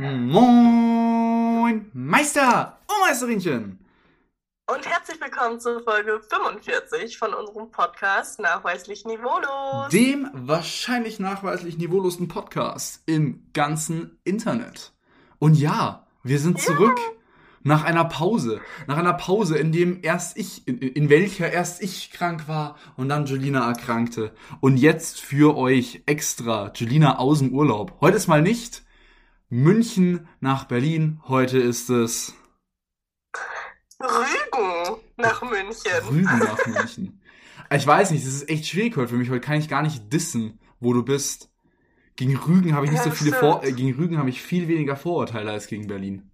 Moin, Meister und Meisterinchen. Und herzlich willkommen zur Folge 45 von unserem Podcast Nachweislich Niveaulos. Dem wahrscheinlich nachweislich niveaulosen Podcast im ganzen Internet. Und ja, wir sind zurück ja. nach einer Pause. Nach einer Pause, in dem erst ich, in, in welcher erst ich krank war und dann Julina erkrankte. Und jetzt für euch extra Julina aus dem Urlaub. Heute ist mal nicht München nach Berlin. Heute ist es Rügen nach München. Rügen nach München. Ich weiß nicht, das ist echt schwierig heute für mich. Heute kann ich gar nicht dissen, wo du bist. Gegen Rügen habe ich nicht ja, so viele Vor äh, gegen Rügen habe ich viel weniger Vorurteile als gegen Berlin.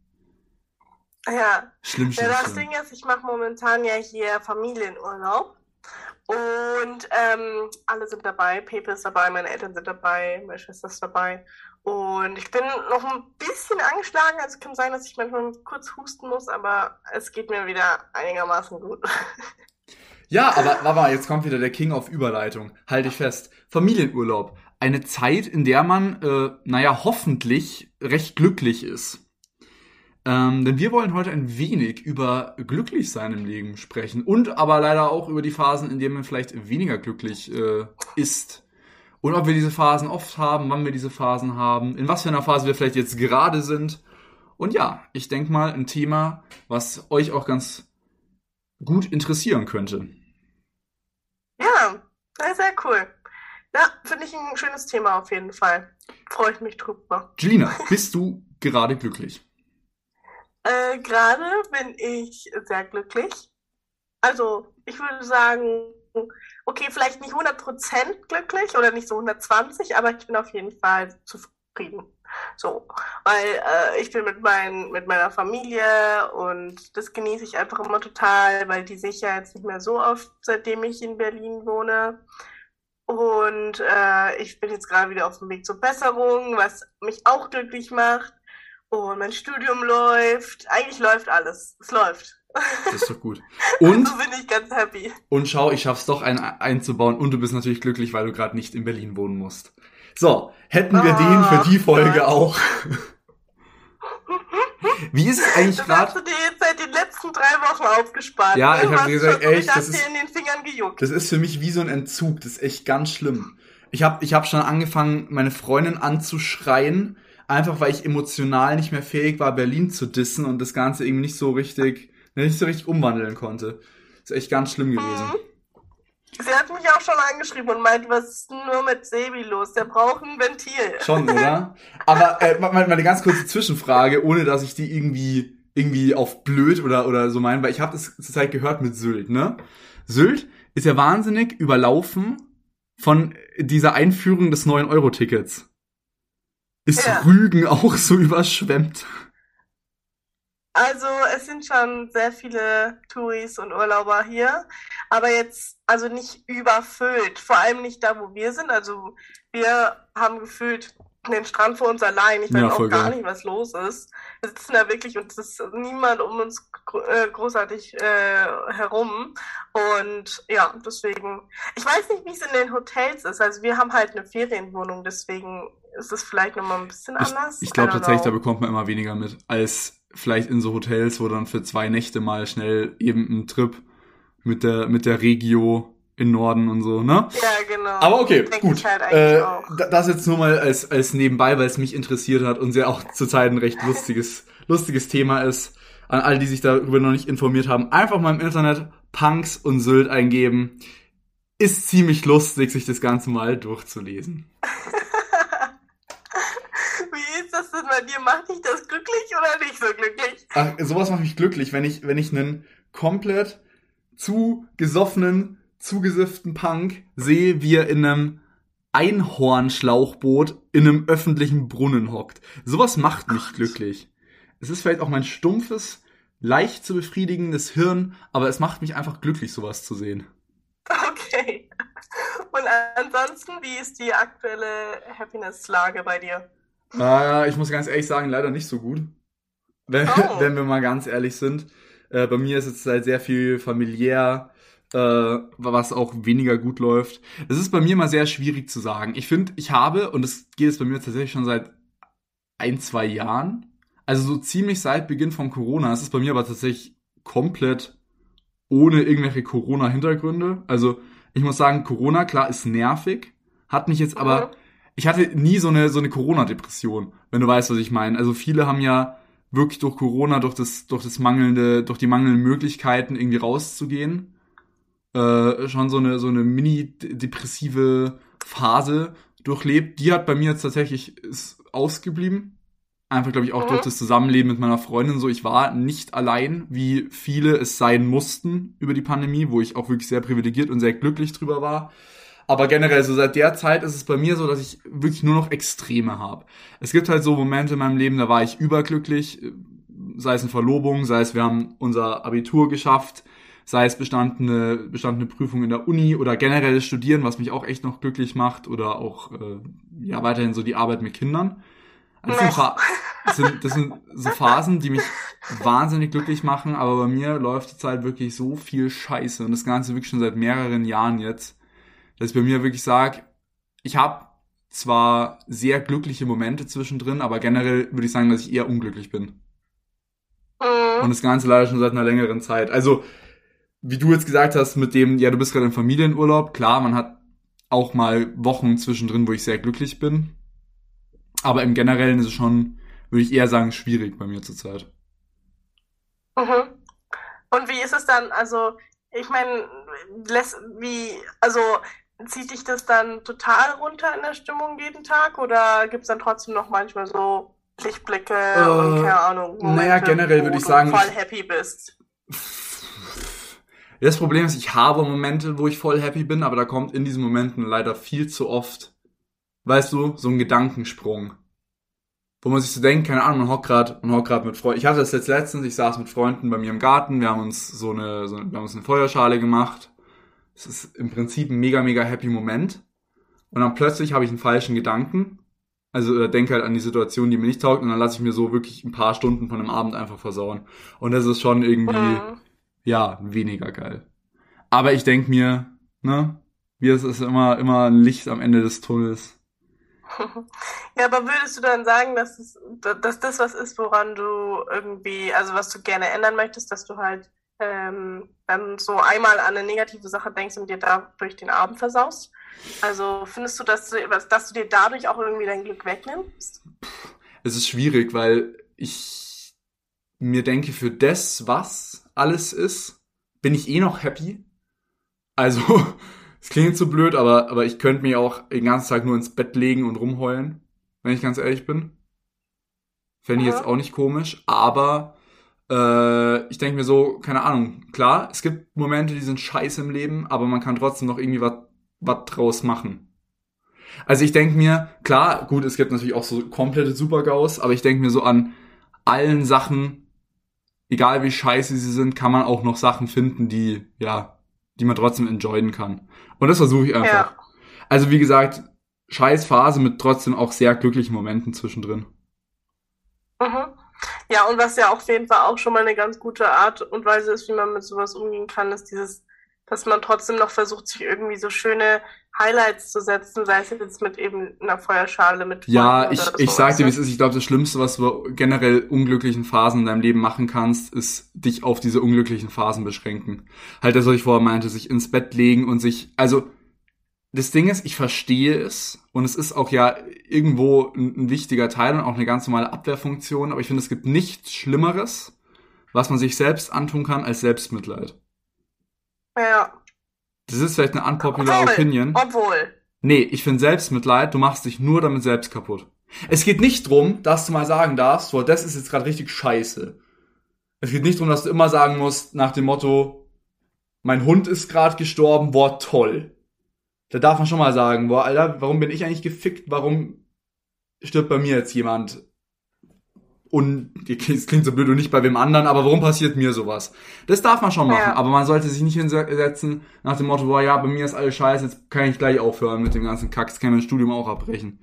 Ja. Schlimm, schlimm. Ja, das schlimm. Ding ist, ich mache momentan ja hier Familienurlaub. Und ähm, alle sind dabei. Pepe ist dabei, meine Eltern sind dabei, meine Schwester ist dabei. Und ich bin noch ein bisschen angeschlagen. Also kann sein, dass ich manchmal kurz husten muss, aber es geht mir wieder einigermaßen gut. Ja, aber Mama, jetzt kommt wieder der King auf Überleitung. Halte ich fest. Familienurlaub. Eine Zeit, in der man, äh, naja, hoffentlich recht glücklich ist. Ähm, denn wir wollen heute ein wenig über glücklich sein im Leben sprechen und aber leider auch über die Phasen, in denen man vielleicht weniger glücklich äh, ist. Und ob wir diese Phasen oft haben, wann wir diese Phasen haben, in was für einer Phase wir vielleicht jetzt gerade sind. Und ja, ich denke mal ein Thema, was euch auch ganz gut interessieren könnte. Ja, sehr cool. Ja, finde ich ein schönes Thema auf jeden Fall. Freue ich mich drüber. Julina, bist du gerade glücklich? Äh, gerade bin ich sehr glücklich. Also, ich würde sagen, okay, vielleicht nicht 100% glücklich oder nicht so 120, aber ich bin auf jeden Fall zufrieden. So, weil äh, ich bin mit, mein, mit meiner Familie und das genieße ich einfach immer total, weil die sich ja jetzt nicht mehr so oft, seitdem ich in Berlin wohne. Und äh, ich bin jetzt gerade wieder auf dem Weg zur Besserung, was mich auch glücklich macht. Und mein Studium läuft. Eigentlich läuft alles. Es läuft. Das ist doch gut. Und so bin ich ganz happy. Und schau, ich schaff's doch ein, einzubauen und du bist natürlich glücklich, weil du gerade nicht in Berlin wohnen musst. So, hätten wir oh, den für die Folge Gott. auch. Wie ist es eigentlich gerade? Hast du dir jetzt seit den letzten drei Wochen aufgespart? Ja, ich habe gesagt, echt, das ist, in den Fingern gejuckt. das ist für mich wie so ein Entzug. Das ist echt ganz schlimm. Ich habe ich hab schon angefangen, meine Freundin anzuschreien, einfach weil ich emotional nicht mehr fähig war, Berlin zu dissen und das Ganze irgendwie nicht so richtig, nicht so richtig umwandeln konnte. Ist echt ganz schlimm gewesen. Mhm. Sie hat mich auch schon angeschrieben und meint, was ist denn nur mit Sebi los? Der braucht ein Ventil. Schon, oder? Aber äh, mal, eine ganz kurze Zwischenfrage, ohne dass ich die irgendwie irgendwie auf blöd oder oder so meine, weil ich habe das zur Zeit gehört mit Sylt, ne? Sylt ist ja wahnsinnig überlaufen von dieser Einführung des 9-Euro-Tickets. Ist ja. Rügen auch so überschwemmt? Also es sind schon sehr viele Touris und Urlauber hier, aber jetzt also nicht überfüllt, vor allem nicht da, wo wir sind. Also wir haben gefühlt den Strand vor uns allein. Ich weiß ja, auch gar geil. nicht, was los ist. Wir sitzen da wirklich und es ist niemand um uns äh, großartig äh, herum. Und ja, deswegen, ich weiß nicht, wie es in den Hotels ist. Also wir haben halt eine Ferienwohnung, deswegen ist es vielleicht nochmal ein bisschen anders. Ich, ich glaube tatsächlich, da bekommt man immer weniger mit, als vielleicht in so Hotels, wo dann für zwei Nächte mal schnell eben ein Trip mit der, mit der Regio in Norden und so, ne? Ja, genau. Aber okay, gut. Halt äh, das jetzt nur mal als, als nebenbei, weil es mich interessiert hat und sehr auch zurzeit ein recht lustiges, lustiges Thema ist. An alle, die sich darüber noch nicht informiert haben, einfach mal im Internet Punks und Sylt eingeben. Ist ziemlich lustig, sich das Ganze mal durchzulesen. Wie dir? Macht dich das glücklich oder nicht so glücklich? Ach, sowas macht mich glücklich, wenn ich, wenn ich einen komplett zu gesoffenen, zugesifften Punk sehe, wie er in einem Einhornschlauchboot in einem öffentlichen Brunnen hockt. Sowas macht mich Gott. glücklich. Es ist vielleicht auch mein stumpfes, leicht zu befriedigendes Hirn, aber es macht mich einfach glücklich, sowas zu sehen. Okay. Und ansonsten, wie ist die aktuelle Happiness-Lage bei dir? Äh, ich muss ganz ehrlich sagen, leider nicht so gut. Wenn, oh. wenn wir mal ganz ehrlich sind. Äh, bei mir ist es halt sehr viel familiär, äh, was auch weniger gut läuft. Es ist bei mir mal sehr schwierig zu sagen. Ich finde, ich habe, und das geht es bei mir tatsächlich schon seit ein, zwei Jahren. Also so ziemlich seit Beginn von Corona. Es ist bei mir aber tatsächlich komplett ohne irgendwelche Corona-Hintergründe. Also ich muss sagen, Corona, klar, ist nervig. Hat mich jetzt aber, ich hatte nie so eine, so eine Corona-Depression, wenn du weißt, was ich meine. Also viele haben ja wirklich durch Corona, durch das, durch das mangelnde, durch die mangelnden Möglichkeiten irgendwie rauszugehen, äh, schon so eine, so eine mini-depressive Phase durchlebt. Die hat bei mir jetzt tatsächlich ist ausgeblieben. Einfach, glaube ich, auch mhm. durch das Zusammenleben mit meiner Freundin so. Ich war nicht allein, wie viele es sein mussten über die Pandemie, wo ich auch wirklich sehr privilegiert und sehr glücklich drüber war. Aber generell, so seit der Zeit ist es bei mir so, dass ich wirklich nur noch Extreme habe. Es gibt halt so Momente in meinem Leben, da war ich überglücklich, sei es eine Verlobung, sei es wir haben unser Abitur geschafft, sei es bestandene, bestandene Prüfung in der Uni oder generelles Studieren, was mich auch echt noch glücklich macht oder auch äh, ja weiterhin so die Arbeit mit Kindern. Also das, sind das, sind, das sind so Phasen, die mich wahnsinnig glücklich machen, aber bei mir läuft die Zeit wirklich so viel Scheiße und das Ganze wirklich schon seit mehreren Jahren jetzt dass ich bei mir wirklich sage, ich habe zwar sehr glückliche Momente zwischendrin, aber generell würde ich sagen, dass ich eher unglücklich bin. Mhm. Und das Ganze leider schon seit einer längeren Zeit. Also, wie du jetzt gesagt hast, mit dem, ja, du bist gerade im Familienurlaub, klar, man hat auch mal Wochen zwischendrin, wo ich sehr glücklich bin. Aber im Generellen ist es schon, würde ich eher sagen, schwierig bei mir zurzeit. Mhm. Und wie ist es dann, also, ich meine, wie, also zieht dich das dann total runter in der Stimmung jeden Tag oder gibt es dann trotzdem noch manchmal so Lichtblicke äh, und keine Ahnung, Momente, naja, generell würde ich sagen, voll happy bist? Das Problem ist, ich habe Momente, wo ich voll happy bin, aber da kommt in diesen Momenten leider viel zu oft, weißt du, so ein Gedankensprung. Wo man sich so denkt, keine Ahnung, man hockt gerade, man hockt gerade mit Freunden. Ich hatte das jetzt letztens, ich saß mit Freunden bei mir im Garten, wir haben uns so eine, so, wir haben uns eine Feuerschale gemacht es ist im Prinzip ein mega, mega happy Moment. Und dann plötzlich habe ich einen falschen Gedanken. Also denke halt an die Situation, die mir nicht taugt, und dann lasse ich mir so wirklich ein paar Stunden von dem Abend einfach versauen. Und das ist schon irgendwie, mhm. ja, weniger geil. Aber ich denke mir, ne, wie es ist immer, immer ein Licht am Ende des Tunnels. Ja, aber würdest du dann sagen, dass, es, dass das was ist, woran du irgendwie, also was du gerne ändern möchtest, dass du halt ähm, dann so einmal an eine negative Sache denkst und dir dadurch den Abend versaust? Also findest du, dass du, dass du dir dadurch auch irgendwie dein Glück wegnimmst? Es ist schwierig, weil ich mir denke, für das, was alles ist, bin ich eh noch happy. Also, es klingt so blöd, aber, aber ich könnte mir auch den ganzen Tag nur ins Bett legen und rumheulen, wenn ich ganz ehrlich bin. Fände ich jetzt auch nicht komisch, aber äh, ich denke mir so, keine Ahnung, klar, es gibt Momente, die sind scheiße im Leben, aber man kann trotzdem noch irgendwie was draus machen. Also ich denke mir, klar, gut, es gibt natürlich auch so komplette Supergaus, aber ich denke mir so an allen Sachen, egal wie scheiße sie sind, kann man auch noch Sachen finden, die, ja, die man trotzdem enjoyen kann. Und das versuche ich einfach. Ja. Also wie gesagt, scheiß Phase mit trotzdem auch sehr glücklichen Momenten zwischendrin. Mhm. Ja, und was ja auf jeden Fall auch schon mal eine ganz gute Art und Weise ist, wie man mit sowas umgehen kann, ist dieses, dass man trotzdem noch versucht, sich irgendwie so schöne Highlights zu setzen, sei es jetzt mit eben einer Feuerschale, mit Ja, ich, ich sag dir, wie es ist. Ich glaube, das Schlimmste, was du generell unglücklichen Phasen in deinem Leben machen kannst, ist dich auf diese unglücklichen Phasen beschränken. Halt das, was ich vorher meinte, sich ins Bett legen und sich, also, das Ding ist, ich verstehe es und es ist auch ja irgendwo ein, ein, wichtiger Teil und auch eine ganz normale Abwehrfunktion, aber ich finde, es gibt nichts Schlimmeres, was man sich selbst antun kann, als Selbstmitleid. Ja. Das ist vielleicht eine unpopular obwohl, Opinion. Obwohl. Nee, ich finde Selbstmitleid, du machst dich nur damit selbst kaputt. Es geht nicht drum, dass du mal sagen darfst, boah, das ist jetzt gerade richtig scheiße. Es geht nicht drum, dass du immer sagen musst, nach dem Motto, mein Hund ist gerade gestorben, boah, toll da darf man schon mal sagen, boah, Alter, warum bin ich eigentlich gefickt? Warum stirbt bei mir jetzt jemand? Und es klingt so blöd und nicht bei wem anderen, aber warum passiert mir sowas? Das darf man schon machen, ja. aber man sollte sich nicht hinsetzen nach dem Motto, boah, ja, bei mir ist alles scheiße, jetzt kann ich gleich aufhören mit dem ganzen Kack, jetzt kann ich mein Studium auch abbrechen.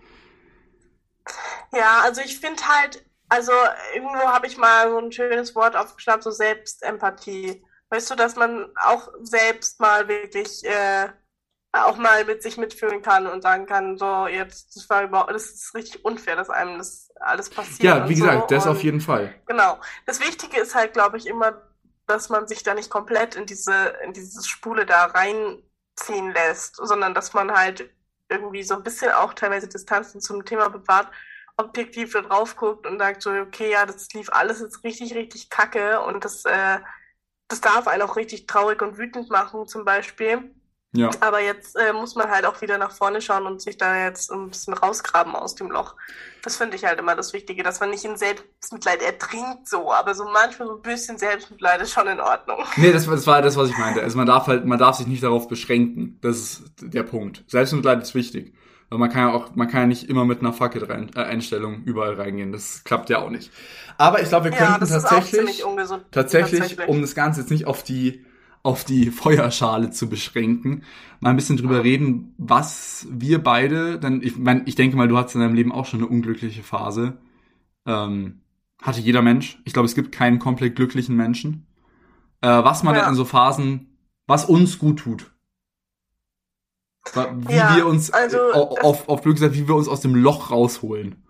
Ja, also ich finde halt, also irgendwo habe ich mal so ein schönes Wort aufgeschnappt, so Selbstempathie. Weißt du, dass man auch selbst mal wirklich äh, auch mal mit sich mitfühlen kann und sagen kann, so jetzt, das war überhaupt, das ist richtig unfair, dass einem das alles passiert. Ja, wie gesagt, so. das und auf jeden Fall. Genau. Das Wichtige ist halt, glaube ich, immer, dass man sich da nicht komplett in diese, in dieses Spule da reinziehen lässt, sondern dass man halt irgendwie so ein bisschen auch teilweise Distanzen zum Thema bewahrt, objektiv da drauf guckt und sagt so, okay, ja, das lief alles jetzt richtig, richtig kacke und das, äh, das darf einen auch richtig traurig und wütend machen, zum Beispiel. Ja. Aber jetzt äh, muss man halt auch wieder nach vorne schauen und sich da jetzt ein bisschen rausgraben aus dem Loch. Das finde ich halt immer das Wichtige, dass man nicht in Selbstmitleid ertrinkt so, aber so manchmal so ein bisschen Selbstmitleid ist schon in Ordnung. Nee, das, war- das war das, was ich meinte. Also man darf halt, man darf sich nicht darauf beschränken. Das ist der Punkt. Selbstmitleid ist wichtig. Weil man kann ja auch, man kann ja nicht immer mit einer Fuck-it-Einstellung überall reingehen. Das klappt ja auch nicht. Aber ich glaube, wir Ja, könnten tatsächlich, ungesund. tatsächlich, um das Ganze jetzt nicht auf die, auf die Feuerschale zu beschränken, mal ein bisschen drüber reden, was wir beide, denn ich mein, ich denke mal, du hattest in deinem Leben auch schon eine unglückliche Phase. Ähm, hatte jeder Mensch. Ich glaube, es gibt keinen komplett glücklichen Menschen. Äh, was man Ja. denn in so Phasen, was uns gut tut. Wie Ja, wir uns, also, äh, auf, auf Glück gesagt, wie wir uns aus dem Loch rausholen.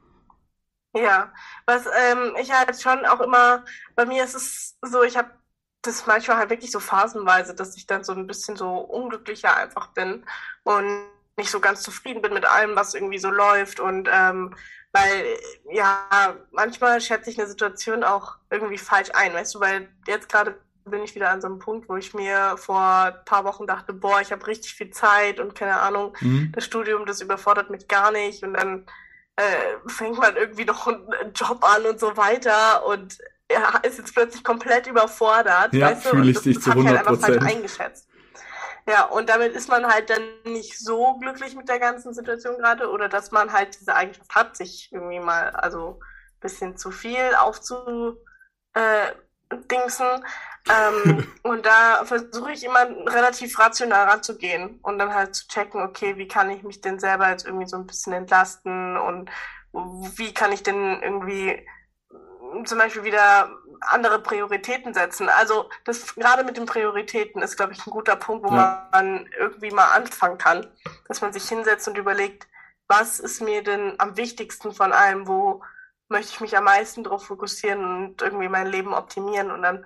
Ja, was ähm, ich halt schon auch immer, bei mir ist es so, ich habe das manchmal halt wirklich so phasenweise, dass ich dann so ein bisschen so unglücklicher einfach bin und nicht so ganz zufrieden bin mit allem, was irgendwie so läuft. Und ähm, weil ja, manchmal schätze ich eine Situation auch irgendwie falsch ein, weißt du, weil jetzt gerade bin ich wieder an so einem Punkt, wo ich mir vor ein paar Wochen dachte, boah, ich habe richtig viel Zeit und keine Ahnung, Mhm. das Studium, das überfordert mich gar nicht. Und dann äh, fängt man irgendwie noch einen Job an und so weiter. Und er ist jetzt plötzlich komplett überfordert, Ja, weißt du, fühle ich das, dich das zu hab ich halt 100%. eingeschätzt. Ja, und damit ist man halt dann nicht so glücklich mit der ganzen Situation gerade oder dass man halt diese Eigenschaft hat, sich irgendwie mal also ein bisschen zu viel aufzu äh. Ähm, und da versuche ich immer relativ rational ranzugehen und dann halt zu checken, okay, wie kann ich mich denn selber jetzt irgendwie so ein bisschen entlasten und wie kann ich denn irgendwie zum Beispiel wieder andere Prioritäten setzen. Also das gerade mit den Prioritäten ist, glaube ich, ein guter Punkt, wo Ja. man irgendwie mal anfangen kann, dass man sich hinsetzt und überlegt, was ist mir denn am wichtigsten von allem, wo möchte ich mich am meisten darauf fokussieren und irgendwie mein Leben optimieren und dann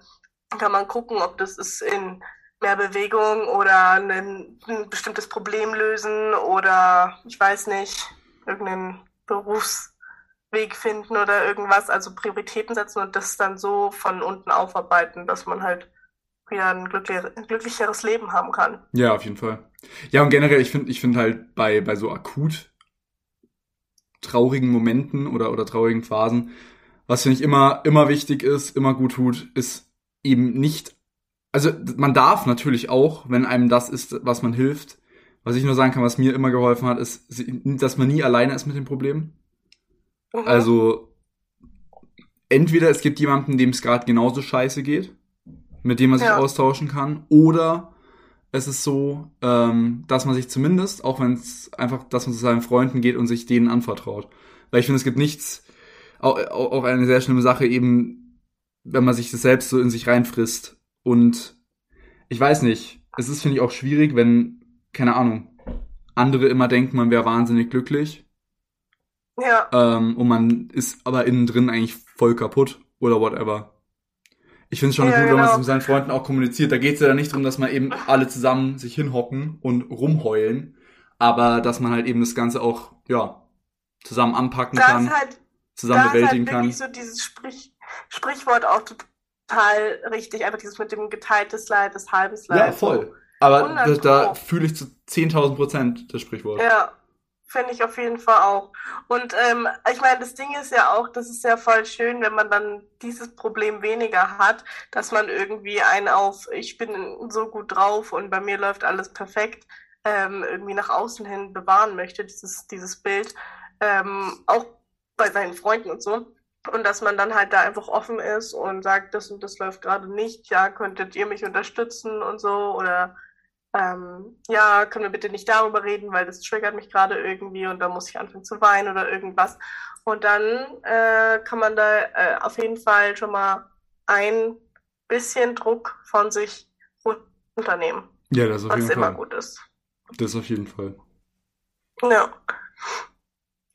kann man gucken, ob das ist in mehr Bewegung oder ein, ein bestimmtes Problem lösen oder ich weiß nicht, irgendeinen Berufsweg finden oder irgendwas, also Prioritäten setzen und das dann so von unten aufarbeiten, dass man halt wieder ein glücklicheres Leben haben kann. Ja, auf jeden Fall. Ja, und generell, ich finde ich finde halt bei, bei so akut traurigen Momenten oder, oder traurigen Phasen, was finde ich immer, immer wichtig ist, immer gut tut, ist eben nicht, also man darf natürlich auch, wenn einem das ist, was man hilft, was ich nur sagen kann, was mir immer geholfen hat, ist, dass man nie alleine ist mit dem Problem. Mhm. Also entweder es gibt jemanden, dem es gerade genauso scheiße geht, mit dem man sich Ja. austauschen kann, oder es ist so, ähm, dass man sich zumindest, auch wenn es einfach, dass man zu seinen Freunden geht und sich denen anvertraut. Weil ich finde, es gibt nichts, auch, auch auch eine sehr schlimme Sache eben, wenn man sich das selbst so in sich reinfrisst. Und ich weiß nicht, es ist, finde ich, auch schwierig, wenn, keine Ahnung, andere immer denken, man wäre wahnsinnig glücklich ja, ähm, und man ist aber innen drin eigentlich voll kaputt oder whatever. Ich finde es schon Ja, gut, wenn man es genau. mit seinen Freunden auch kommuniziert. Da geht es ja nicht darum, dass man eben alle zusammen sich hinhocken und rumheulen, aber dass man halt eben das Ganze auch, ja, zusammen anpacken da kann, halt zusammen da ist halt bewältigen kann. wirklich so dieses Sprich, Sprichwort auch total richtig, einfach dieses mit dem geteiltes Leid, das halbes Leid. Ja, voll. Aber da, 100 da fühle ich zu 10.000 Prozent das Sprichwort. Ja, finde ich auf jeden Fall auch. Und ähm, ich meine, das Ding ist ja auch, das ist ja voll schön, wenn man dann dieses Problem weniger hat, dass man irgendwie einen auf, ich bin so gut drauf und bei mir läuft alles perfekt, ähm, irgendwie nach außen hin bewahren möchte, dieses, dieses Bild, ähm, auch bei seinen Freunden und so. Und dass man dann halt da einfach offen ist und sagt, das und das läuft gerade nicht, ja, könntet ihr mich unterstützen und so oder ähm, ja, können wir bitte nicht darüber reden, weil das triggert mich gerade irgendwie und da muss ich anfangen zu weinen oder irgendwas. Und dann äh, kann man da äh, auf jeden Fall schon mal ein bisschen Druck von sich runternehmen, Ja, das auf was jeden immer Fall. gut ist. Das auf jeden Fall. Ja.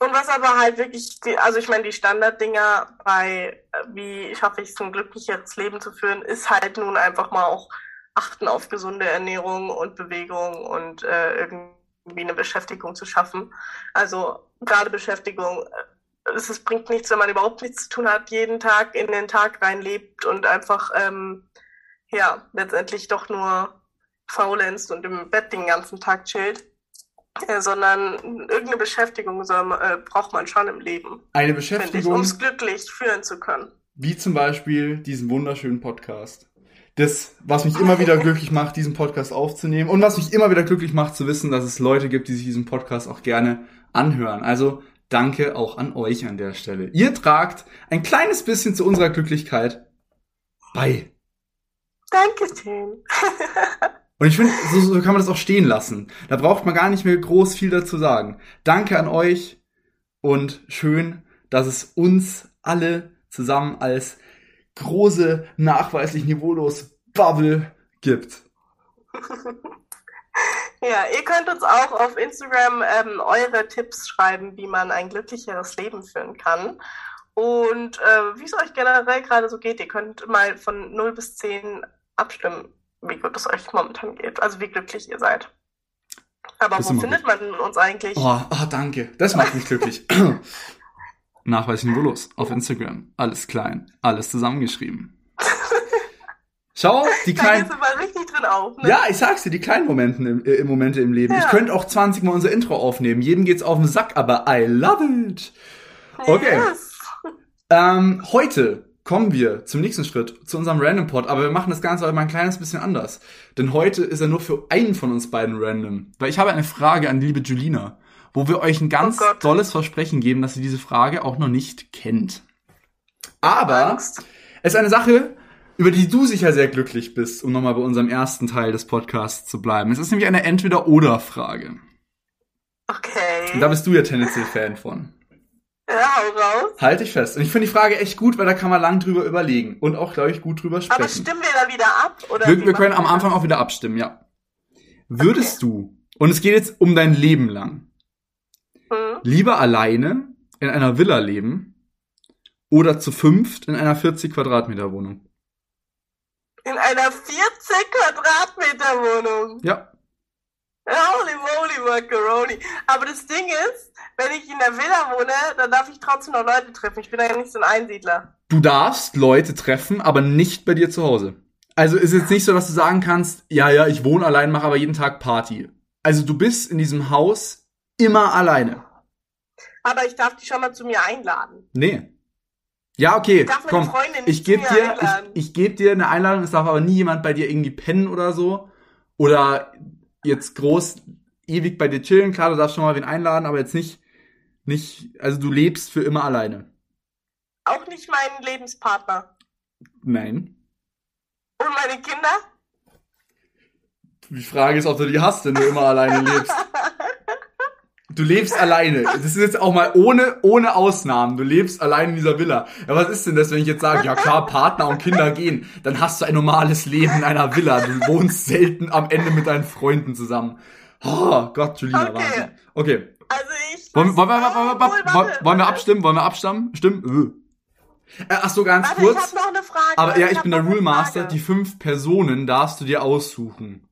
Und was aber halt wirklich, die, also ich meine, die Standarddinger bei, äh, wie schaffe ich es, ein glücklicheres Leben zu führen, ist halt nun einfach mal auch achten auf gesunde Ernährung und Bewegung und äh, irgendwie eine Beschäftigung zu schaffen. Also gerade Beschäftigung, äh, es, es bringt nichts, wenn man überhaupt nichts zu tun hat, jeden Tag in den Tag reinlebt und einfach, ähm, ja, letztendlich doch nur faulenzt und im Bett den ganzen Tag chillt. Äh, sondern irgendeine Beschäftigung soll, äh, braucht man schon im Leben. Eine Beschäftigung, um es glücklich führen zu können. wie zum Beispiel diesen wunderschönen Podcast. Das, was mich immer wieder glücklich macht, diesen Podcast aufzunehmen und was mich immer wieder glücklich macht, zu wissen, dass es Leute gibt, die sich diesen Podcast auch gerne anhören. Also danke auch an euch an der Stelle. Ihr tragt ein kleines bisschen zu unserer Glücklichkeit bei. Dankeschön. Und ich finde, so, so kann man das auch stehen lassen. Da braucht man gar nicht mehr groß viel dazu sagen. Danke an euch und schön, dass es uns alle zusammen als große, nachweislich niveaulos Bubble gibt. Ja, ihr könnt uns auch auf Instagram ähm, eure Tipps schreiben, wie man ein glücklicheres Leben führen kann. Und äh, wie es euch generell gerade so geht, ihr könnt mal von 0 bis 10 abstimmen, wie gut es euch momentan geht, also wie glücklich ihr seid. Aber Das wo findet man uns eigentlich? Oh, oh, danke. Das macht mich glücklich. Nachweislich niveaulos auf Instagram. Alles klein, alles zusammengeschrieben. Schau, die da kleinen. geht's immer richtig drin auf, ne? Ja, ich sag's dir, die kleinen Momenten im, äh, Momente im Leben. Ja. Ich könnte auch 20 Mal unser Intro aufnehmen. Jedem geht's auf den Sack, aber I love it. okay. Yes. Ähm, heute kommen wir zum nächsten Schritt, zu unserem Random Pod, aber wir machen das Ganze heute mal ein kleines bisschen anders. Denn heute ist er nur für einen von uns beiden random. Weil ich habe eine Frage an die liebe Julina, wo wir euch ein ganz Oh tolles Versprechen geben, dass ihr diese Frage auch noch nicht kennt. Aber es ist eine Sache, über die du sicher sehr glücklich bist, um nochmal bei unserem ersten Teil des Podcasts zu bleiben. Es ist nämlich eine Entweder-Oder-Frage. Okay. Und da bist du ja tendenziell Fan von. ja, hau raus. Halte ich fest. Und ich finde die Frage echt gut, weil da kann man lang drüber überlegen und auch, glaube ich, gut drüber sprechen. Aber stimmen wir da wieder ab? Oder wir, wir können am Anfang auch wieder abstimmen, ja. Würdest du, und es geht jetzt um dein Leben lang? Lieber alleine in einer Villa leben oder zu fünft in einer 40 Quadratmeter Wohnung? In einer 40 Quadratmeter Wohnung. Ja. Holy moly Macaroni. Aber das Ding ist, wenn ich in der Villa wohne, dann darf ich trotzdem noch Leute treffen. Ich bin ja nicht so ein Einsiedler. Du darfst Leute treffen, aber nicht bei dir zu Hause. Also ist jetzt nicht so, dass du sagen kannst, ja, ja, ich wohne allein, mache aber jeden Tag Party. Also du bist in diesem Haus immer alleine. Aber ich darf die schon mal zu mir einladen. Nee. Ja, okay, Ich darf meine komm. Freundin nicht Ich gebe dir, einladen. ich, ich geb dir eine Einladung, es darf aber nie jemand bei dir irgendwie pennen oder so. Oder jetzt groß ewig bei dir chillen. Klar, du darfst schon mal wen einladen, aber jetzt nicht, nicht, also du lebst für immer alleine. Auch nicht meinen Lebenspartner. Nein. Und meine Kinder? Die Frage ist, ob du die hast, wenn du immer alleine lebst. Du lebst alleine. Das ist jetzt auch mal ohne, ohne Ausnahmen. Du lebst allein in dieser Villa. Ja, was ist denn das, wenn ich jetzt sage, ja klar, Partner und Kinder gehen, dann hast du ein normales Leben in einer Villa. Du wohnst selten am Ende mit deinen Freunden zusammen. Oh Gott, Julina, Okay. Wahnsinn. Okay. Also ich. Wollen, wollen, wir, wollen, wir, wollen, wir, wollen wir abstimmen? Wollen wir abstimmen? Stimmen? Äh. Äh, ach so, ganz Warte, ich kurz. hab noch eine Frage. Aber ja, ich hab bin der Rule Master. Die fünf Personen darfst du dir aussuchen.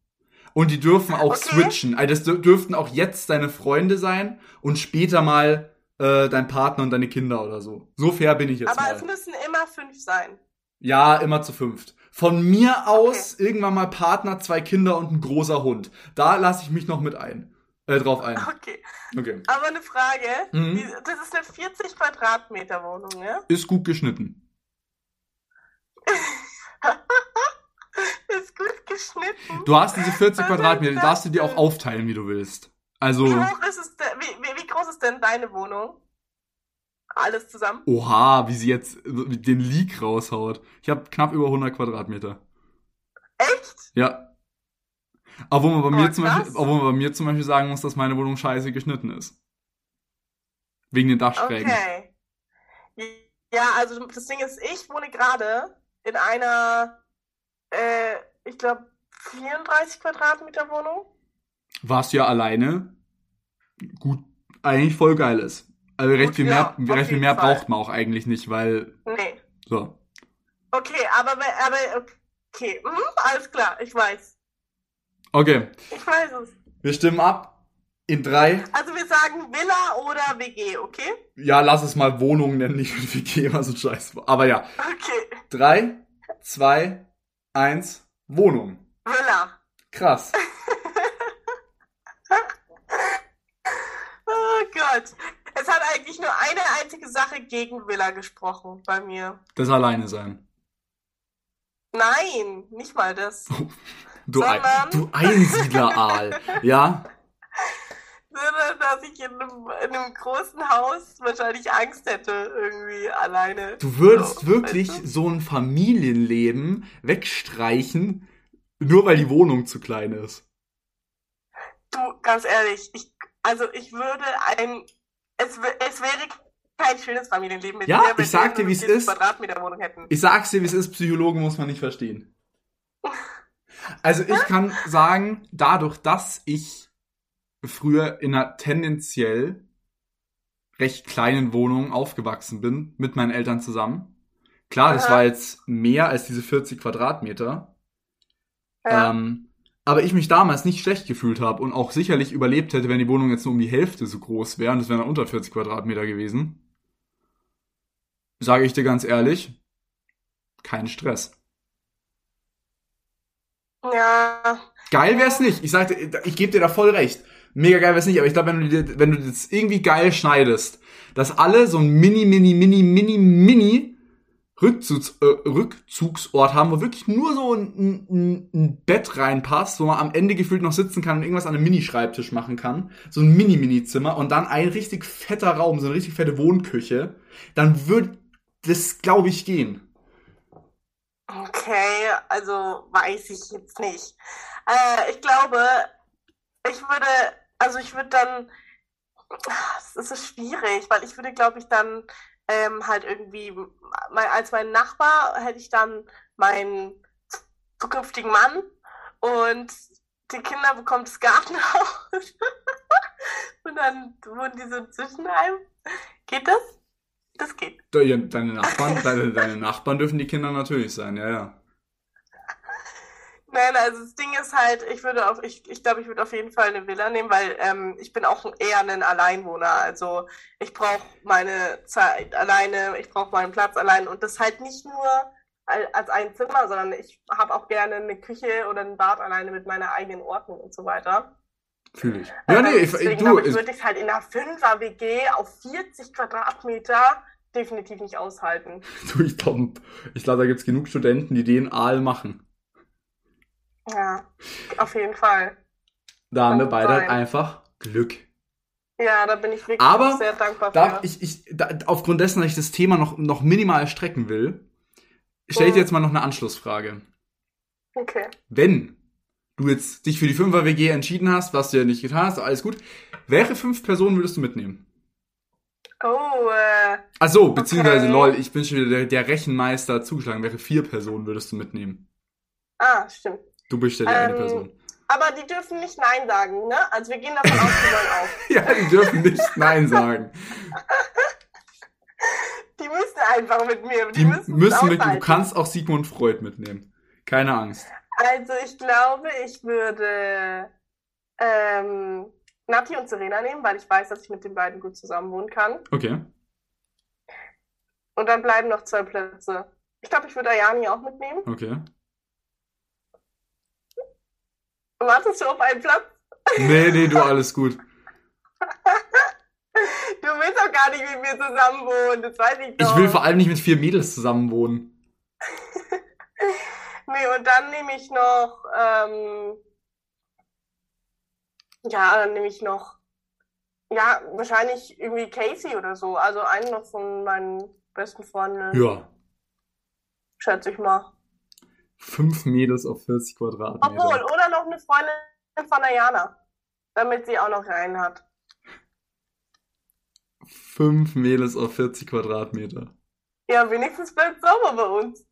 Und die dürfen auch Okay. switchen. Also das dür- dürften auch jetzt deine Freunde sein und später mal äh, dein Partner und deine Kinder oder so. So fair bin ich jetzt Aber mal. es müssen immer fünf sein. Ja, immer zu fünft. Von mir aus irgendwann mal Partner, zwei Kinder und ein großer Hund. Da lasse ich mich noch mit ein. Äh, drauf ein. Okay. Okay. Aber eine Frage. Mhm. Das ist eine 40 Quadratmeter Wohnung, ja? Ist gut geschnitten. Ist gut geschnitten. Du hast diese 40 Was Quadratmeter, die darfst du dir auch aufteilen, wie du willst. Also, Wie hoch ist es denn? Wie, wie, wie groß ist denn deine Wohnung? Alles zusammen? oha, wie sie jetzt den Leak raushaut. Ich habe knapp über 100 Quadratmeter. Echt? Ja. Obwohl man bei mir Oh, zum. Beispiel, obwohl man bei mir zum Beispiel sagen muss, dass meine Wohnung scheiße geschnitten ist. Wegen den Dachschrägen. Okay. Ja, also das Ding ist, ich wohne gerade in einer, äh, ich glaube, 34 Quadratmeter Wohnung. was ja alleine gut, eigentlich voll geil ist. Also recht Gut, viel ja, mehr, recht viel mehr Fall. braucht man auch eigentlich nicht, weil, Nee. so. Okay, aber, aber okay, mhm, alles klar, ich weiß. Okay, Ich weiß es. wir stimmen ab. In drei, Also wir sagen Villa oder WG, okay? ja, lass es mal Wohnung nennen, nicht WG, was ein Scheiß. Aber ja, Okay. drei, zwei, eins, Wohnung. Villa. Krass. Oh Gott. Es hat eigentlich nur eine einzige Sache gegen Villa gesprochen bei mir. Das alleine sein. Nein, nicht mal das. Du, ein, Sondern- du Einsiedler-Aal. Ja? Dass ich in einem, in einem großen Haus wahrscheinlich Angst hätte, irgendwie alleine. Du würdest So, wirklich weißt du? so ein Familienleben wegstreichen, nur weil die Wohnung zu klein ist. Du, ganz ehrlich, ich, also ich würde ein, es, es wäre kein schönes Familienleben mit Ja, mir, ich wenn sag wir dir, nur eine ist. Ich sag's dir, wie es ist, Psychologen muss man nicht verstehen. Also ich kann sagen, dadurch, dass ich früher in einer tendenziell recht kleinen Wohnung aufgewachsen bin, mit meinen Eltern zusammen. Klar, das Aha. war jetzt mehr als diese 40 Quadratmeter. Ja. Ähm, aber ich mich damals nicht schlecht gefühlt habe und auch sicherlich überlebt hätte, wenn die Wohnung jetzt nur um die Hälfte so groß wäre und es wären dann unter 40 Quadratmeter gewesen. Sage ich dir ganz ehrlich, kein Stress. ja, Geil wär's nicht. Ich sagte, ich gebe dir da voll recht. Mega geil wär's nicht, aber ich glaube, wenn du dir, wenn du das irgendwie geil schneidest, dass alle so ein mini, mini, mini, mini, mini Rückzugs, äh, Rückzugsort haben, wo wirklich nur so ein, ein, ein Bett reinpasst, wo man am Ende gefühlt noch sitzen kann und irgendwas an einem Mini-Schreibtisch machen kann. So ein Mini-Mini-Zimmer und dann ein richtig fetter Raum, so eine richtig fette Wohnküche, dann wird das, glaube ich, gehen. okay, also weiß ich jetzt nicht. Äh, ich glaube, ich würde, also ich würde dann, es ist schwierig, weil ich würde, glaube ich, dann ähm, halt irgendwie, mein, als mein Nachbar hätte ich dann meinen zukünftigen Mann und die Kinder bekommt das Gartenhaus und dann wohnen die so zwischen einem. Geht das? Das geht. Deine Nachbarn, deine, deine Nachbarn dürfen die Kinder natürlich sein, ja, ja. Nein, also das Ding ist halt, ich würde auf, ich, ich glaube, ich würde auf jeden Fall eine Villa nehmen, weil ähm, ich bin auch eher ein Alleinwohner. Also ich brauche meine Zeit alleine, ich brauche meinen Platz allein und das halt nicht nur al- als ein Zimmer, sondern ich habe auch gerne eine Küche oder ein Bad alleine mit meiner eigenen Ordnung und so weiter. Fühle ich. Ja, nee, ich, Deswegen du, ich, würde ich halt in einer 5er WG auf 40 Quadratmeter definitiv nicht aushalten. du, ich glaube, ich glaub, da gibt's genug Studenten, die den Aal machen. Ja, auf jeden Fall. Da haben wir beide sein. einfach Glück. Ja, da bin ich wirklich Aber sehr dankbar Da, für. ich, ich, da, aufgrund dessen, dass ich das Thema noch, noch minimal strecken will, stelle ich dir Mhm. jetzt mal noch eine Anschlussfrage. Okay. Wenn du jetzt dich für die 5er WG entschieden hast, was du ja nicht getan hast, alles gut, welche fünf Personen würdest du mitnehmen? Oh, äh, Ach so, beziehungsweise, Okay. lol, ich bin schon wieder der, der Rechenmeister zugeschlagen. Welche vier Personen würdest du mitnehmen? ah, stimmt. Du bist ja die eine Ähm, Person. Aber die dürfen nicht Nein sagen, ne? Also wir gehen davon aus, die wollen auch. Ja, die dürfen nicht Nein sagen. Die müssen einfach mit mir. Die, Die müssen müssen mit, du kannst auch Sigmund Freud mitnehmen. Keine Angst. Also ich glaube, ich würde ähm, Nati und Serena nehmen, weil ich weiß, dass ich mit den beiden gut zusammen wohnen kann. Okay. Und dann bleiben noch zwei Plätze. Ich glaube, ich würde Ayani auch mitnehmen. Okay. Wartest du auf einen Platz? Nee, nee, du, alles gut. Du willst doch gar nicht mit mir zusammen wohnen, das weiß ich doch. Ich will vor allem nicht mit vier Mädels zusammen wohnen. Nee, und dann nehme ich noch, ähm, ja, dann nehme ich noch, ja, wahrscheinlich irgendwie Casey oder so. Also einen noch von meinen besten Freunden, Ja. schätze ich mal. Fünf Mädels auf 40 Quadratmeter. Obwohl, oder noch eine Freundin von Ayana, damit sie auch noch rein hat. Fünf Mädels auf 40 Quadratmeter. Ja, wenigstens bleibt sauber bei uns.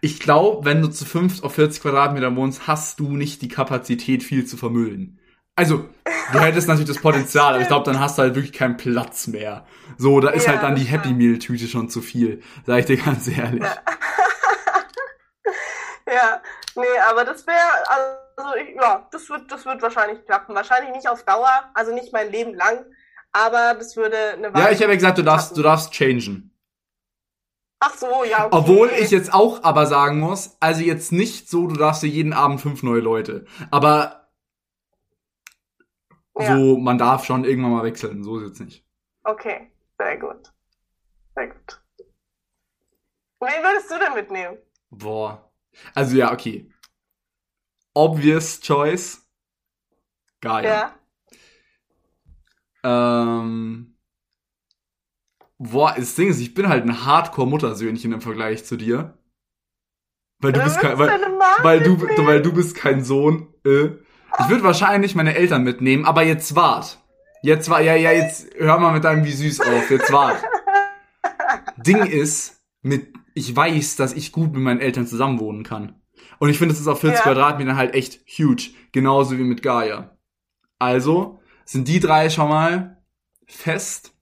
Ich glaube, wenn du zu fünft auf 40 Quadratmeter wohnst, hast du nicht die Kapazität, viel zu vermüllen. Also, du hättest natürlich das Potenzial, aber ich glaube, dann hast du halt wirklich keinen Platz mehr. So, da ist Ja, halt dann die Happy. Meal Tüte schon zu viel. Sag ich dir ganz ehrlich. Ja. Ja, nee, aber das wäre, also ich, ja, das wird, das wird wahrscheinlich klappen. Wahrscheinlich nicht auf Dauer, also nicht mein Leben lang, aber das würde eine Ja, ich habe ja gesagt, du darfst, klappen. du darfst changen. Ach so, ja, okay. Obwohl ich jetzt auch aber sagen muss, also jetzt nicht so, du darfst dir jeden Abend fünf neue Leute. Aber Ja, so, man darf schon irgendwann mal wechseln. So ist jetzt nicht. okay, sehr gut. Sehr gut. Wen würdest du denn mitnehmen? Boah. Also ja, okay. Obvious choice. Geil. Ja. Ähm. Boah, das Ding ist, ich bin halt ein Hardcore-Muttersöhnchen im Vergleich zu dir. Weil du Wer bist kein, weil, weil du, weil du bist kein Sohn. Äh. Ich würde wahrscheinlich meine Eltern mitnehmen, aber jetzt wart. Jetzt war, ja, ja, jetzt hör mal mit deinem wie süß auf. Jetzt wart. Ding ist, mit, ich weiß, dass ich gut mit meinen Eltern zusammenwohnen kann. Und ich finde, es ist auf 40 Ja. Quadratmetern halt echt huge. Genauso wie mit Gaia. Also sind die drei schon mal fest.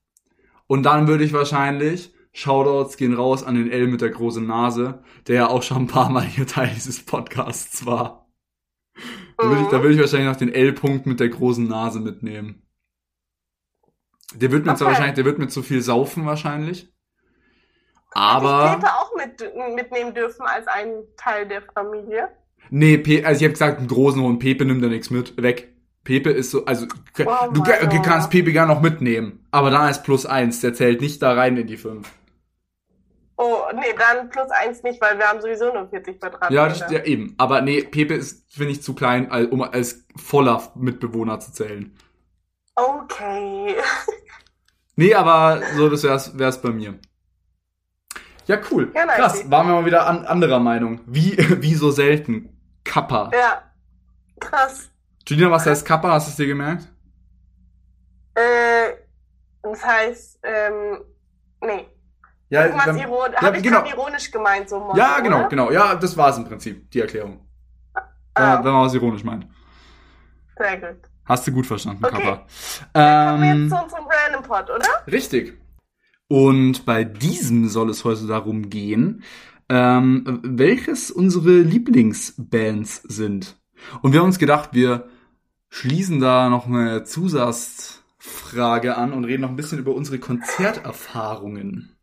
Und dann würde ich wahrscheinlich, Shoutouts gehen raus an den L mit der großen Nase, der ja auch schon ein paar Mal hier Teil dieses Podcasts war. Da würde ich, da würde ich wahrscheinlich noch den L-Punkt mit der großen Nase mitnehmen. Der wird mir zwar Okay. wahrscheinlich, der wird mir zu viel saufen wahrscheinlich. Hätte ich Aber. Pepe auch mit, mitnehmen dürfen als einen Teil der Familie. Nee, Pe also ich habe gesagt, einen großen Hund. Pepe nimmt da nichts mit. Weg. Pepe ist so, also Oh du, du kannst Pepe gar noch mitnehmen, aber dann als plus eins, der zählt nicht da rein in die fünf. Oh, nee, dann plus eins nicht, weil wir haben sowieso nur 40 Quadratmeter. Ja, ja, eben. Aber nee, Pepe ist, finde ich, zu klein, um als voller Mitbewohner zu zählen. Okay. Nee, aber so, das wär's, wär's bei mir. Ja, cool. Ja. Krass, waren wir mal wieder an anderer Meinung. Wie, wie so selten. Kappa. Ja. Krass. Gina, was heißt Kappa? Hast du es dir gemerkt? Äh, das heißt, ähm, nee. Ja, Irgendwas dann- ironisch. ja, Habe ich genau. ironisch gemeint, so Motto, ja genau, oder? genau. Ja, das war's im Prinzip, die Erklärung. Ah, Wenn man was ironisch meint. sehr gut. Hast du gut verstanden, Okay. Kappa. Kommen wir Ähm, jetzt zu unserem Random Pod, oder? Richtig. Und bei diesem soll es heute darum gehen, ähm, welches unsere Lieblingsbands sind. Und wir haben uns gedacht, wir schließen da noch eine Zusatzfrage an und reden noch ein bisschen über unsere Konzerterfahrungen.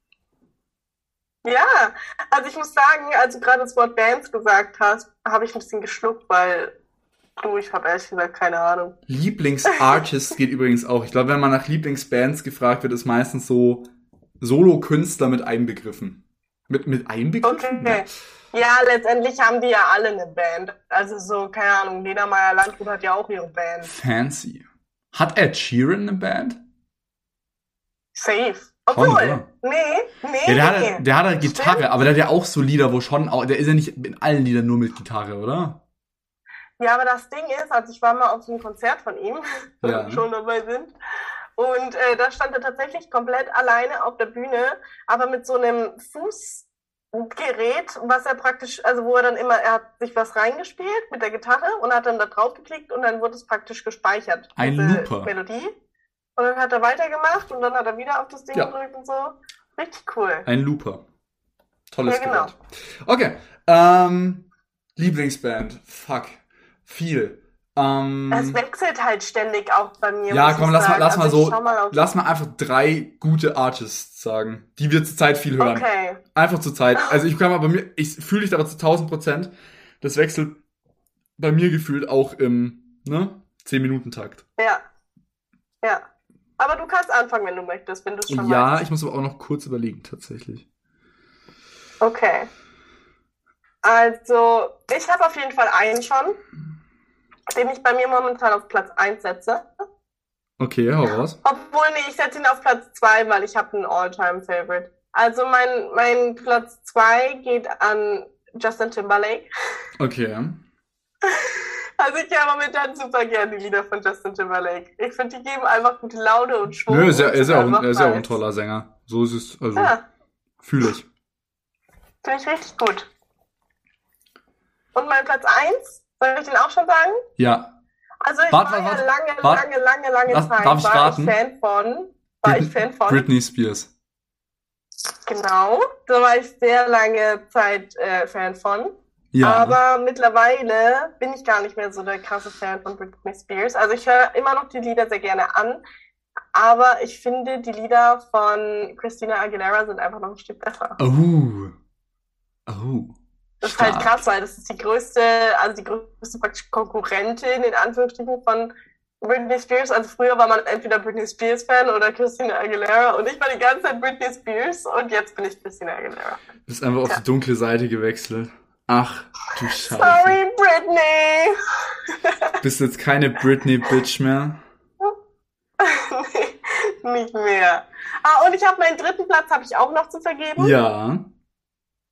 Ja, also ich muss sagen, als du gerade das Wort Bands gesagt hast, habe ich ein bisschen geschluckt, weil du, ich habe ehrlich gesagt keine Ahnung. Lieblingsartist geht übrigens auch. Ich glaube, wenn man nach Lieblingsbands gefragt wird, ist meistens so Solo-Künstler mit einbegriffen. Mit, mit einbegriffen? Okay. Ja, letztendlich haben die ja alle eine Band. Also so, keine Ahnung, Lena Meyer-Landrut hat ja auch ihre Band. Fancy. Hat Ed Sheeran eine Band? Safe. Obwohl, nee, nee, Ja, der hat, nee. halt- der hat halt Gitarre, Stimmt. aber der hat ja auch so Lieder, wo schon, der ist ja nicht in allen Liedern nur mit Gitarre, oder? Ja, aber das Ding ist, also ich war mal auf so einem Konzert von ihm, Ja. wir schon dabei sind. Und äh, da stand er tatsächlich komplett alleine auf der Bühne, aber mit so einem Fußgerät, was er praktisch, also wo er dann immer, er hat sich was reingespielt mit der Gitarre und hat dann da drauf geklickt und dann wurde es praktisch gespeichert. Ein diese Looper. Melodie. Und dann hat er weitergemacht und dann hat er wieder auf das Ding Ja. gedrückt und so. Richtig cool. Ein Looper. Tolles Ja, genau. Gerät. Okay. Ähm, Lieblingsband. Fuck. Viel. Ähm, Es wechselt halt ständig auch bei mir. Ja, komm, lass mal- lass mal Also so- ich schau mal lass mal einfach drei gute Artists sagen, die wir zurzeit viel hören. Okay. Einfach zur Zeit. Also ich kann mal bei mir, ich fühle dich aber zu 1000 Prozent. Das wechselt bei mir gefühlt auch im, ne, 10-Minuten-Takt. Ja. Ja. Aber du kannst anfangen, wenn du möchtest, wenn du schon Ja, weißt. ich muss aber auch noch kurz überlegen, tatsächlich. Okay. Also, ich habe auf jeden Fall einen schon, den ich bei mir momentan auf Platz 1 setze. Okay, hau raus. Obwohl, nee, ich setze ihn auf Platz 2, weil ich habe einen All-Time-Favorite. Also mein, mein Platz 2 geht an Justin Timberlake. Okay. Also ich höre momentan super gerne die Lieder von Justin Timberlake. Ich finde, die geben einfach gute Laune und Schwung. Nö, ist ja, ist ja, auch, er ist ja auch ein toller Sänger. So ist es, also, Ja, fühle ich. finde ich richtig gut. Und mein Platz 1, soll ich den auch schon sagen? Ja. Also ich Wart, war wart, ja lange, wart. lange, lange, lange Lass- Zeit darf ich war raten? ich Fan von, war ich Fan von, Britney Spears. genau, da war ich sehr lange Zeit äh, Fan von. Ja. Aber mittlerweile bin ich gar nicht mehr so der krasse Fan von Britney Spears. Also ich höre immer noch die Lieder sehr gerne an, aber ich finde, die Lieder von Christina Aguilera sind einfach noch ein Stück besser. Oh. Oh. Das ist halt Stark. krass, weil das ist die größte, also die größte praktisch Konkurrentin in Anführungsstrichen von Britney Spears. Also früher war man entweder Britney Spears Fan oder Christina Aguilera und ich war die ganze Zeit Britney Spears und jetzt bin ich Christina Aguilera. Du bist einfach auf Ja. die dunkle Seite gewechselt. Ach, du Scheiße. Sorry, Britney! Bist jetzt keine Britney Bitch mehr. nee, nicht mehr. Ah, und ich habe meinen dritten Platz habe ich auch noch zu vergeben. Ja.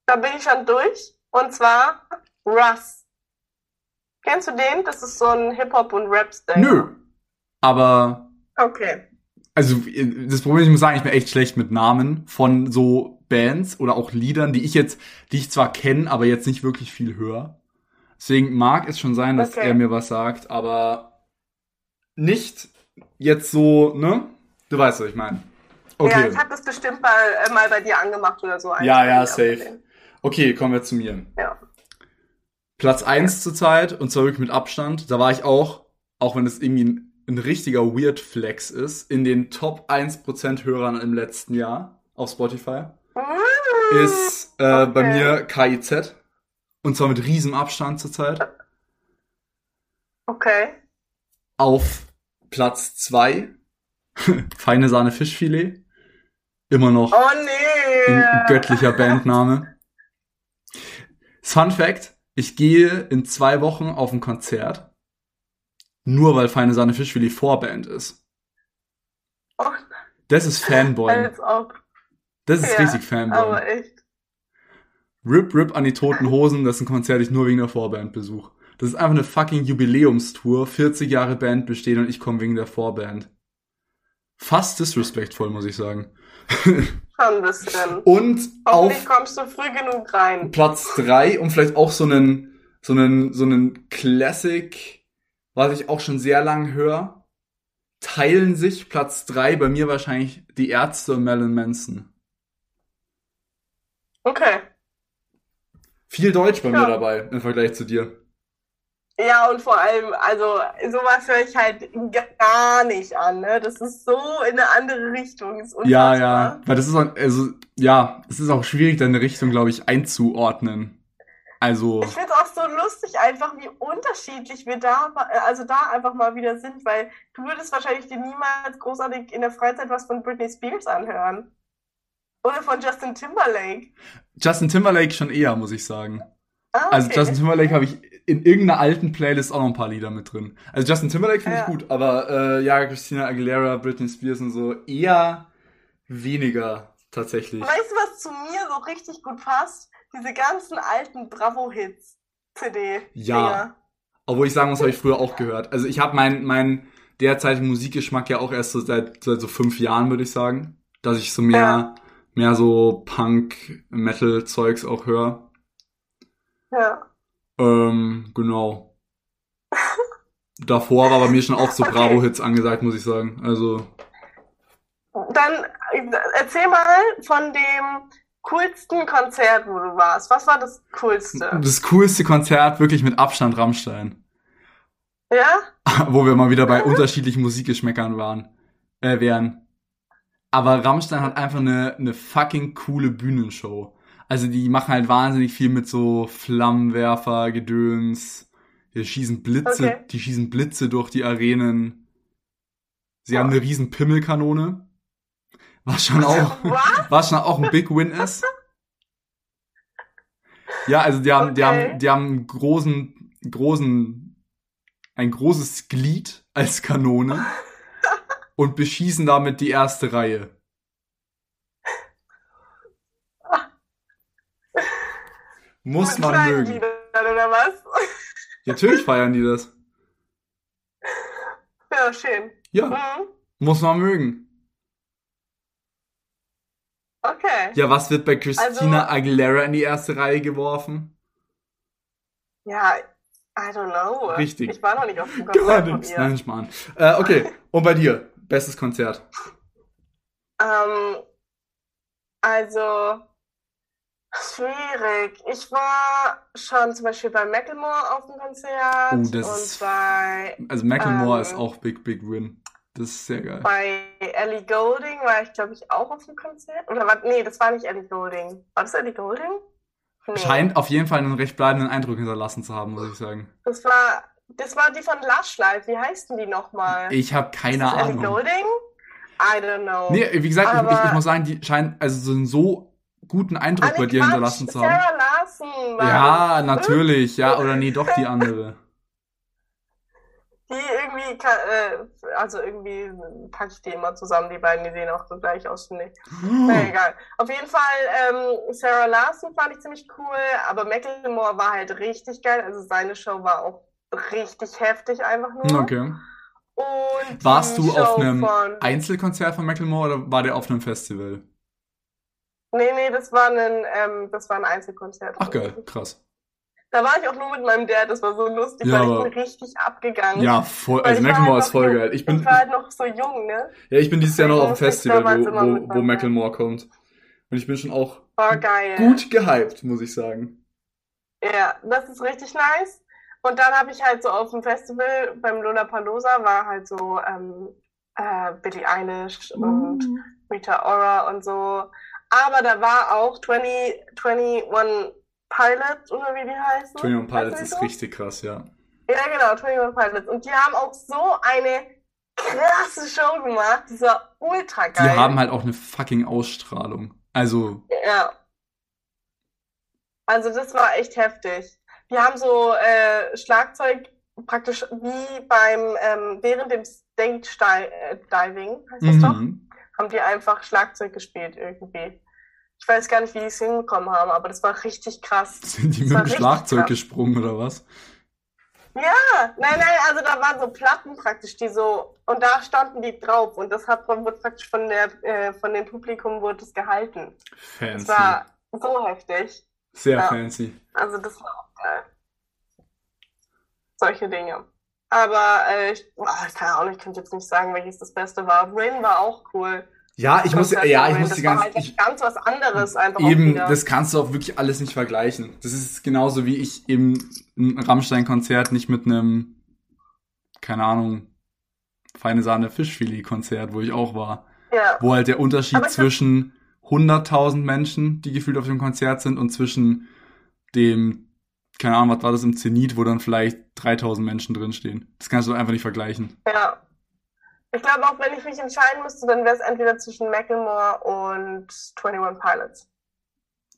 Da bin ich schon durch. Und zwar Russ. Kennst du den? Das ist so ein Hip-Hop- und Rap-Style. Nö. Aber, Okay. also, das Problem ist, ich muss sagen, ich bin echt schlecht mit Namen von so Bands oder auch Liedern, die ich jetzt, die ich zwar kenne, aber jetzt nicht wirklich viel höre. Deswegen mag es schon sein, dass Okay. er mir was sagt, aber nicht jetzt so, ne? Du weißt, was ich meine. Ja, Okay. ich habe das bestimmt mal, äh, mal bei dir angemacht oder so. Ja, ja, safe. Okay, kommen wir zu mir. Ja. Platz 1 zurzeit und zwar wirklich mit Abstand. Da war ich auch, auch wenn es irgendwie ein, ein richtiger Weird Flex ist, in den Top 1% Hörern im letzten Jahr auf Spotify. Mm, Ist äh, bei okay. mir KIZ. Und zwar mit riesem Abstand zurzeit. Okay. Auf Platz 2 Feine Sahne Fischfilet. Immer noch Oh nee. ein göttlicher Bandname. Fun Fact, ich gehe in zwei Wochen auf ein Konzert. Nur weil Feine Sahne Fischfilet Vorband ist. Oh, Das ist Fanboy. als ob. Das ist Ja, richtig Fanboy. Aber echt. Rip Rip an die toten Hosen, das ist ein Konzert, das ich nur wegen der Vorband besuche. Das ist einfach eine fucking Jubiläumstour, 40 Jahre Band bestehen und ich komme wegen der Vorband. Fast disrespectful, muss ich sagen. Schon ein bisschen. Und Hoffentlich auf kommst du früh genug rein. Platz drei und vielleicht auch so einen, so einen, so einen Classic, was ich auch schon sehr lang höre, teilen sich Platz drei bei mir wahrscheinlich die Ärzte und Marilyn Manson. Okay. Viel Deutsch bei mir Ja. dabei im Vergleich zu dir. Ja, und vor allem, also sowas höre ich halt gar nicht an, ne? Das ist so in eine andere Richtung. Ist Ja, unfassbar. ja, weil das ist auch, also, ja, es ist auch schwierig, deine Richtung, glaube ich, einzuordnen. Also, Ich finde es auch so lustig, einfach wie unterschiedlich wir da, also da einfach mal wieder sind, weil du würdest wahrscheinlich dir niemals großartig in der Freizeit was von Britney Spears anhören. Oder von Justin Timberlake. Justin Timberlake schon eher, muss ich sagen. Ah, Also okay. Justin Timberlake habe ich in irgendeiner alten Playlist auch noch ein paar Lieder mit drin. Also Justin Timberlake finde ich Ja. gut, aber äh, ja, Christina Aguilera, Britney Spears und so eher weniger tatsächlich. Weißt du, was zu mir so richtig gut passt? Diese ganzen alten Bravo-Hits. CD. Ja. Obwohl ich sagen muss, habe ich früher auch gehört. Also ich habe meinen mein derzeitigen Musikgeschmack ja auch erst so seit, seit so fünf Jahren, würde ich sagen. Dass ich so mehr, Ja. mehr so Punk-Metal-Zeugs auch höre. Ja. Ähm, genau. Davor war bei mir schon auch so Okay. Bravo-Hits angesagt, muss ich sagen. Also, Dann äh, erzähl mal von dem coolsten Konzert, wo du warst. Was war das coolste? das coolste Konzert wirklich mit Abstand Rammstein. Ja? Wo wir mal wieder bei unterschiedlichen Musikgeschmäckern waren, äh, wären. Aber Rammstein hat einfach eine, eine fucking coole Bühnenshow. Also die machen halt wahnsinnig viel mit so Flammenwerfer, Gedöns. Die schießen Blitze, Okay. die schießen Blitze durch die Arenen. Sie haben Boah. eine riesen Pimmelkanone. Was schon auch, Was? was schon auch ein Big Win ist. Ja, also die haben, die Okay. haben, die haben einen großen, großen, ein großes Glied als Kanone und beschießen damit die erste Reihe. Muss man kleinen mögen. Liedern, oder was? Natürlich feiern die das. Ja, schön. Ja, Mhm. muss man mögen. Okay. Ja, was wird bei Christina Also- Aguilera in die erste Reihe geworfen? Ja, I don't know. Richtig. Ich war noch nicht auf dem Gar Konzert von nichts. ihr. Nein, Schmarrn. Äh, okay, und bei dir? Bestes Konzert? Ähm, also, schwierig. Ich war schon zum Beispiel bei Macklemore auf dem Konzert Oh, das und bei, Also Macklemore Ähm. ist auch Big, Big Win. Das ist sehr geil. bei Ellie Goulding war ich, glaube ich, auch auf dem Konzert. Oder war, nee, das war nicht Ellie Goulding. War das Ellie Goulding? Nee. Scheint auf jeden Fall einen recht bleibenden Eindruck hinterlassen zu haben, muss ich sagen. Das war, das war die von Lush Life. Wie heißen die nochmal? Ich habe keine das Ellie Ahnung. Goulding? I don't know. Nee, wie gesagt, ich, ich, muss sagen, die scheint also so einen so guten Eindruck Ah, bei dir Quatsch, hinterlassen zu haben. Sarah Larson Ja, natürlich. Ja, oder nee, doch die andere. Die irgendwie, äh, also irgendwie packe ich die immer zusammen, die beiden, die sehen auch so gleich aus, finde ich. Na egal. Auf jeden Fall, ähm, Sarah Larson fand ich ziemlich cool, aber Macklemore war halt richtig geil. Also seine Show war auch richtig heftig einfach nur. Okay. Und Warst du auf Show einem von... Einzelkonzert von Macklemore oder war der auf einem Festival? Nee, nee, das war ein, ähm, das war ein Einzelkonzert. Ach geil, krass. Da war ich auch nur mit meinem Dad, das war so lustig, Ja, weil ich bin richtig abgegangen. Ja, voll. Also Macklemore halt ist voll geil. Ich bin, Ich war halt noch so jung, ne? ja, ich bin dieses Jahr noch auf dem Festival, wo, wo, wo Macklemore kommt. Und ich bin schon auch War geil. gut gehypt, muss ich sagen. Ja, das ist richtig nice. Und dann habe ich halt so auf dem Festival beim Lollapalooza war halt so ähm, äh, Billie Eilish und Rita Ora und so. Aber da war auch 20, 21 Pilots oder wie die heißen. 21 Pilots ist so? richtig krass, ja. Ja, genau, 21 Pilots. Und die haben auch so eine krasse Show gemacht. Das war ultra Die geil. haben halt auch eine fucking Ausstrahlung. Also, Ja. Also das war echt heftig. Die haben so äh, Schlagzeug praktisch wie beim ähm, während dem Stage äh, Diving, heißt das doch, mhm. Haben die einfach Schlagzeug gespielt irgendwie. Ich weiß gar nicht, wie die es hinbekommen haben, aber das war richtig krass. sind die Das mit dem Schlagzeug krass. gesprungen oder was? Ja, nein, nein, also da waren so Platten praktisch, die so, und da standen die drauf und das hat wurde praktisch von der, äh, von dem Publikum wurde es gehalten. Das Fancy. war so heftig. Sehr ja. fancy. Also das war auch geil. Solche Dinge. Aber äh, ich, boah, ich kann auch nicht, ich könnte jetzt nicht sagen, welches das Beste war. Rin war auch cool. Ja, ich muss, ja, ich muss das die ganze, halt ich, ganz was anderes einfach eben, das kannst du auch wirklich alles nicht vergleichen. Das ist genauso wie ich eben ein Rammstein-Konzert nicht mit einem, keine Ahnung, feine Sahne Fischfilet-Konzert, wo ich auch war. ja. Wo halt der Unterschied Aber zwischen 100.000 Menschen, die gefühlt auf dem Konzert sind, und zwischen dem, keine Ahnung, was war das im Zenit, wo dann vielleicht 3.000 Menschen drinstehen. Das kannst du einfach nicht vergleichen. Ja. Ich glaube auch, wenn ich mich entscheiden müsste, dann wäre es entweder zwischen Macklemore und 21 Pilots.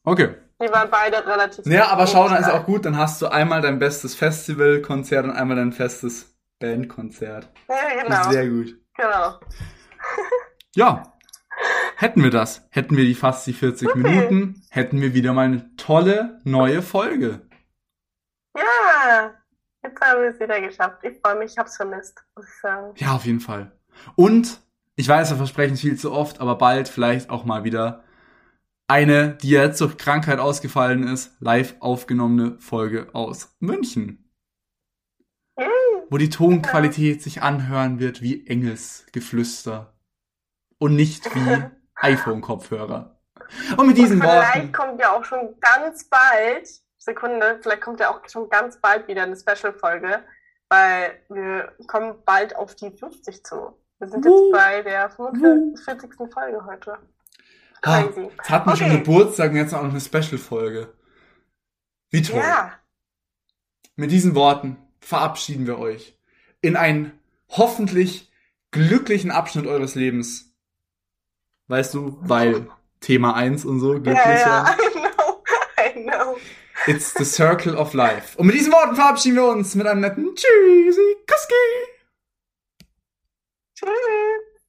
Okay. Die waren beide relativ Ja, aber schau, dann ist auch gut, dann hast du einmal dein bestes Festivalkonzert und einmal dein festes Bandkonzert. Ja, genau. Sehr gut. Genau. Ja. Hätten wir das, hätten wir die fast die 40 Supi. Minuten, hätten wir wieder mal eine tolle neue Folge. Ja, jetzt haben wir es wieder geschafft. Ich freue mich, ich hab's vermisst, muss ich sagen. Ja, auf jeden Fall. Und ich weiß, wir versprechen es viel zu oft, aber bald vielleicht auch mal wieder eine, die jetzt durch Krankheit ausgefallen ist, live aufgenommene Folge aus München. Wo die Tonqualität sich anhören wird wie Engelsgeflüster und nicht wie iPhone-Kopfhörer. Und mit diesen Vielleicht Worten. kommt ja auch schon ganz bald, Sekunde, vielleicht kommt ja auch schon ganz bald wieder eine Special-Folge, weil wir kommen bald auf die 50 zu. Wir sind jetzt bei der 45. Folge heute. Ah, Crazy. Jetzt hatten wir schon Okay. Geburtstag und jetzt auch noch eine Special-Folge. Wie toll. Ja, Mit diesen Worten verabschieden wir euch in einen hoffentlich glücklichen Abschnitt eures Lebens. Weißt du, weil Thema 1 und so, glücklich ja, ja, sein. I know, I know. It's the circle of life. Und mit diesen Worten verabschieden wir uns mit einem netten Tschüssi, Kuski. Tschüss.